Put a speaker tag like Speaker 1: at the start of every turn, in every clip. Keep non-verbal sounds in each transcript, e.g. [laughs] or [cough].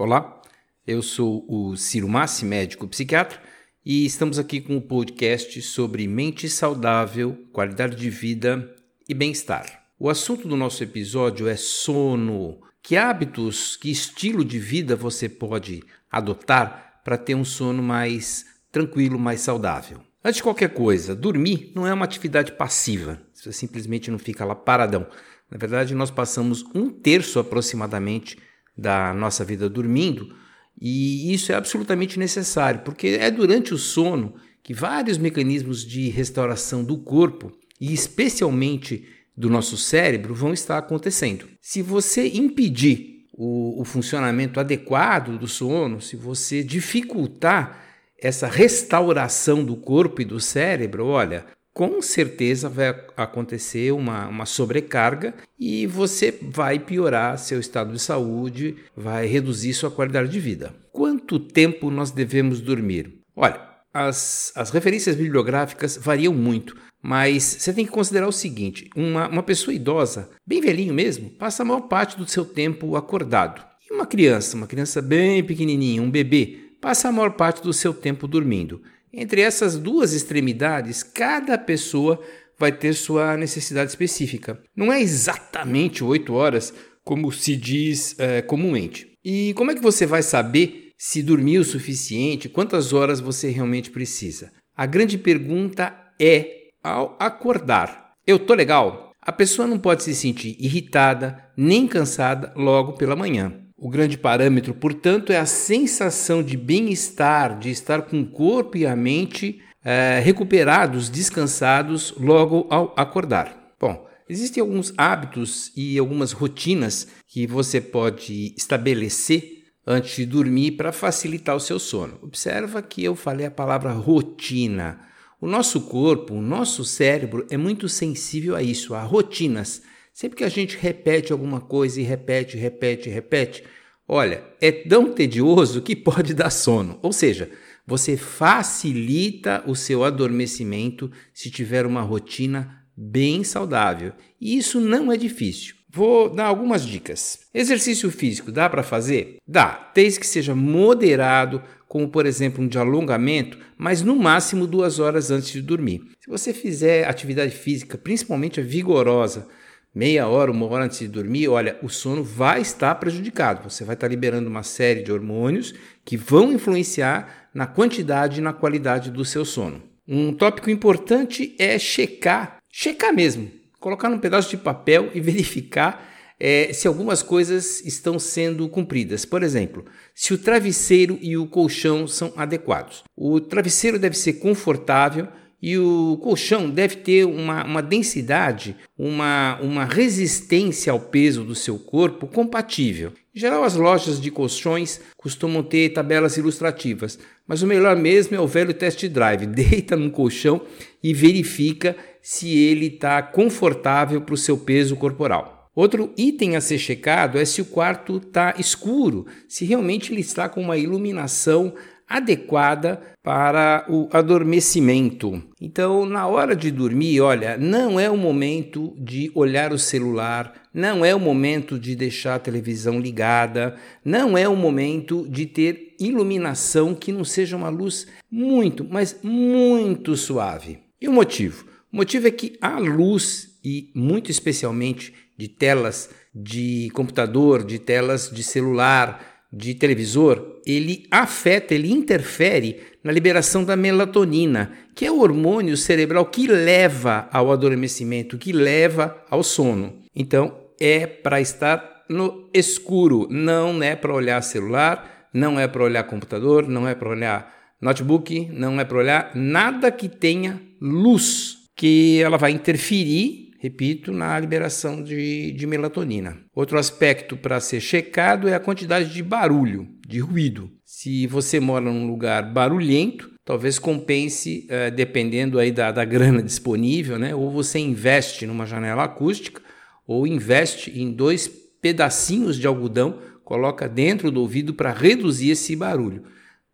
Speaker 1: Olá, eu sou o Ciro Massi, médico psiquiatra, e estamos aqui com o um podcast sobre mente saudável, qualidade de vida e bem-estar. O assunto do nosso episódio é sono. Que hábitos, que estilo de vida você pode adotar para ter um sono mais tranquilo, mais saudável? Antes de qualquer coisa, dormir não é uma atividade passiva. Você simplesmente não fica lá paradão. Na verdade, nós passamos um terço aproximadamente da nossa vida dormindo, e isso é absolutamente necessário, porque é durante o sono que vários mecanismos de restauração do corpo, e especialmente do nosso cérebro, vão estar acontecendo. Se você impedir o, o funcionamento adequado do sono, se você dificultar essa restauração do corpo e do cérebro, olha, com certeza vai acontecer uma, uma sobrecarga e você vai piorar seu estado de saúde, vai reduzir sua qualidade de vida. Quanto tempo nós devemos dormir? Olha, as, as referências bibliográficas variam muito, mas você tem que considerar o seguinte: uma, uma pessoa idosa, bem velhinho mesmo, passa a maior parte do seu tempo acordado. E uma criança, uma criança bem pequenininha, um bebê, passa a maior parte do seu tempo dormindo. Entre essas duas extremidades, cada pessoa vai ter sua necessidade específica. Não é exatamente oito horas, como se diz é, comumente. E como é que você vai saber se dormiu o suficiente, quantas horas você realmente precisa? A grande pergunta é ao acordar. Eu tô legal? A pessoa não pode se sentir irritada nem cansada logo pela manhã. O grande parâmetro, portanto, é a sensação de bem-estar, de estar com o corpo e a mente é, recuperados, descansados logo ao acordar. Bom, existem alguns hábitos e algumas rotinas que você pode estabelecer antes de dormir para facilitar o seu sono. Observa que eu falei a palavra rotina. O nosso corpo, o nosso cérebro é muito sensível a isso, a rotinas. Sempre que a gente repete alguma coisa e repete, repete, repete, olha, é tão tedioso que [laughs] pode dar sono. Ou seja, você facilita o seu adormecimento se tiver uma rotina bem saudável. E isso não é difícil. Vou dar algumas dicas. Exercício físico dá para fazer? Dá, desde que seja moderado, como por exemplo um de alongamento, mas no máximo duas horas antes de dormir. Se você fizer atividade física, principalmente a vigorosa, meia hora, uma hora antes de dormir, olha, o sono vai estar prejudicado. Você vai estar liberando uma série de hormônios que vão influenciar na quantidade e na qualidade do seu sono. Um tópico importante é checar, checar mesmo, colocar num pedaço de papel e [laughs] verificar é, se algumas coisas estão sendo cumpridas. Por exemplo, se o travesseiro e o colchão são adequados. O travesseiro deve ser confortável e o colchão deve ter uma, uma densidade, uma, uma resistência ao peso do seu corpo compatível. Em geral, as lojas de colchões costumam ter tabelas ilustrativas, mas o melhor mesmo é o velho test drive. [laughs] Deita no colchão e verifica se ele está confortável para o seu peso corporal. Outro item a ser checado é se o quarto está escuro, se realmente ele está com uma iluminação adequada para o adormecimento. Então, na hora de dormir, olha, não é o momento de olhar o celular, não é o momento de deixar a televisão ligada, não é o momento de ter iluminação que não seja uma luz muito, mas muito suave. E o motivo? O motivo é que a luz, e muito especialmente de telas de computador, de telas de celular, de televisor, ele afeta, ele interfere na liberação da melatonina, que é o hormônio cerebral que leva ao adormecimento, que leva ao sono. Então, é para estar no escuro, não é para olhar celular, não é para olhar computador, não é para olhar notebook, não é para olhar nada que tenha luz, que ela vai interferir repito, na liberação de, de melatonina. Outro aspecto para ser checado é a quantidade de barulho, de ruído. Se você mora num lugar barulhento, talvez compense, eh, dependendo aí da, da grana disponível, né? ou você investe numa janela acústica, ou investe em dois pedacinhos de algodão, coloca dentro do ouvido para reduzir esse barulho.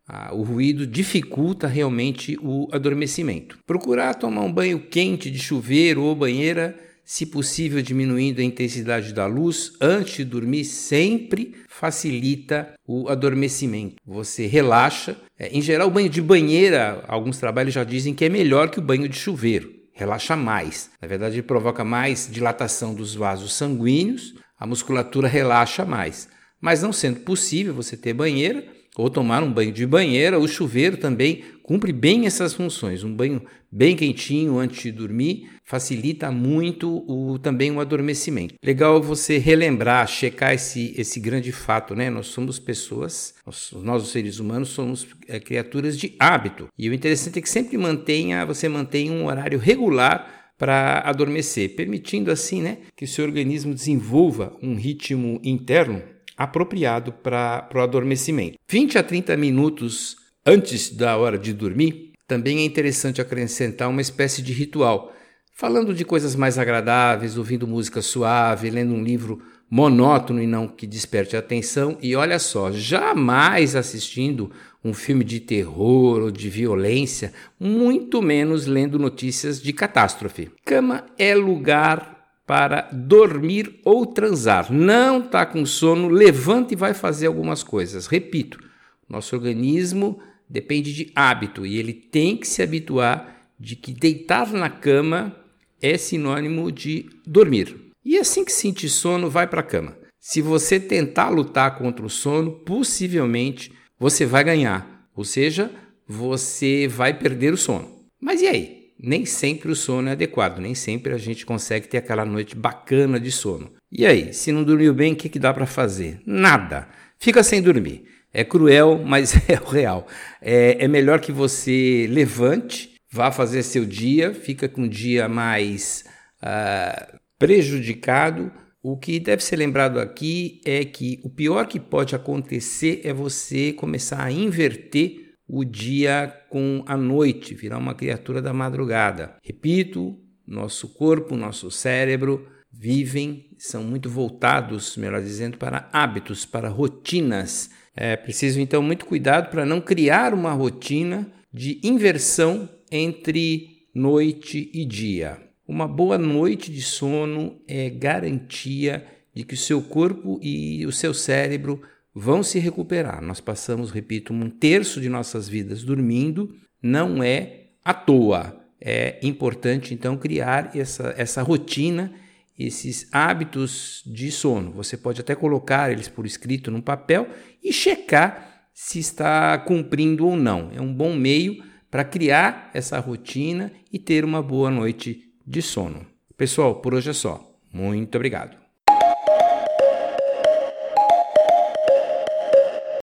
Speaker 1: Ah, o ruído dificulta realmente o adormecimento. Procurar tomar um banho quente de chuveiro ou banheira se possível diminuindo a intensidade da luz antes de dormir, sempre facilita o adormecimento. Você relaxa. É, em geral, o banho de banheira, alguns trabalhos já dizem que é melhor que o banho de chuveiro. Relaxa mais. Na verdade, ele provoca mais dilatação dos vasos sanguíneos, a musculatura relaxa mais. Mas não sendo possível você ter banheira, ou tomar um banho de banheira, o chuveiro também cumpre bem essas funções. Um banho bem quentinho antes de dormir facilita muito o, também o adormecimento. Legal você relembrar, checar esse, esse grande fato, né? Nós somos pessoas, nós, nós os seres humanos somos é, criaturas de hábito. E o interessante é que sempre mantenha, você mantenha um horário regular para adormecer, permitindo assim, né, que o seu organismo desenvolva um ritmo interno apropriado para o adormecimento. 20 a 30 minutos antes da hora de dormir, também é interessante acrescentar uma espécie de ritual, falando de coisas mais agradáveis, ouvindo música suave, lendo um livro monótono e não que desperte a atenção, e olha só, jamais assistindo um filme de terror ou de violência, muito menos lendo notícias de catástrofe. Cama é lugar para dormir ou transar. Não está com sono, levanta e vai fazer algumas coisas. Repito, nosso organismo depende de hábito e ele tem que se habituar de que deitar na cama é sinônimo de dormir. E assim que sentir sono, vai para a cama. Se você tentar lutar contra o sono, possivelmente você vai ganhar, ou seja, você vai perder o sono. Mas e aí? Nem sempre o sono é adequado, nem sempre a gente consegue ter aquela noite bacana de sono. E aí, se não dormiu bem, o que, que dá para fazer? Nada. Fica sem dormir. É cruel, [laughs] mas é o real. É, é melhor que você levante, vá fazer seu dia, fica com um dia mais uh, prejudicado. O que deve ser lembrado aqui é que o pior que pode acontecer é você começar a inverter o dia com a noite, virar uma criatura da madrugada. Repito, nosso corpo, nosso cérebro vivem, são muito voltados, melhor dizendo, para hábitos, para rotinas. É preciso então muito cuidado para não criar uma rotina de inversão entre noite e dia. Uma boa noite de sono é garantia de que o seu corpo e o seu cérebro vão se recuperar. Nós passamos, repito, um terço de nossas vidas dormindo, não é à toa. É importante então criar essa, essa rotina, esses hábitos de sono. Você pode até colocar eles por escrito num papel e checar se está cumprindo ou não. É um bom meio para criar essa rotina e ter uma boa noite de sono. Pessoal, por hoje é só. Muito obrigado.